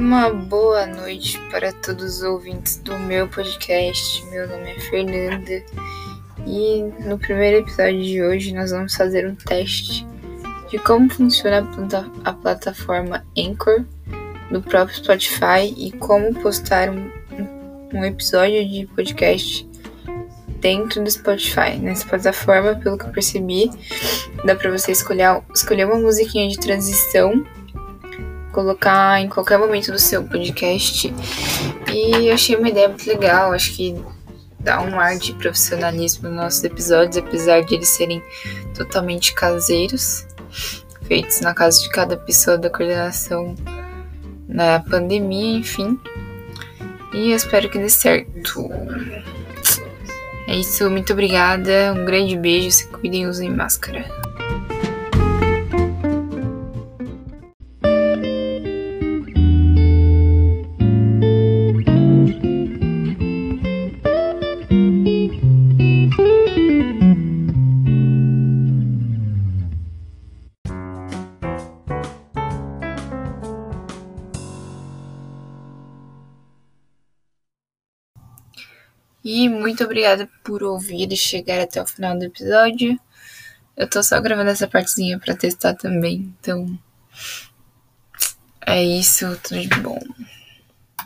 Uma boa noite para todos os ouvintes do meu podcast. Meu nome é Fernanda e no primeiro episódio de hoje nós vamos fazer um teste de como funciona a, plataforma Anchor do próprio Spotify e como postar um, um episódio de podcast dentro do Spotify. Nessa plataforma, pelo que eu percebi, dá para você escolher, escolher uma musiquinha de transição colocar em qualquer momento do seu podcast. E achei uma ideia muito legal, acho que dá um ar de profissionalismo nos nossos episódios, apesar de eles serem totalmente caseiros, feitos na casa de cada pessoa da coordenação na pandemia, enfim. E eu espero que dê certo. É isso, muito obrigada, um grande beijo, se cuidem, usem máscara. E muito obrigada por ouvir e chegar até o final do episódio. Eu tô só gravando essa partezinha para testar também, então é isso, tudo de bom.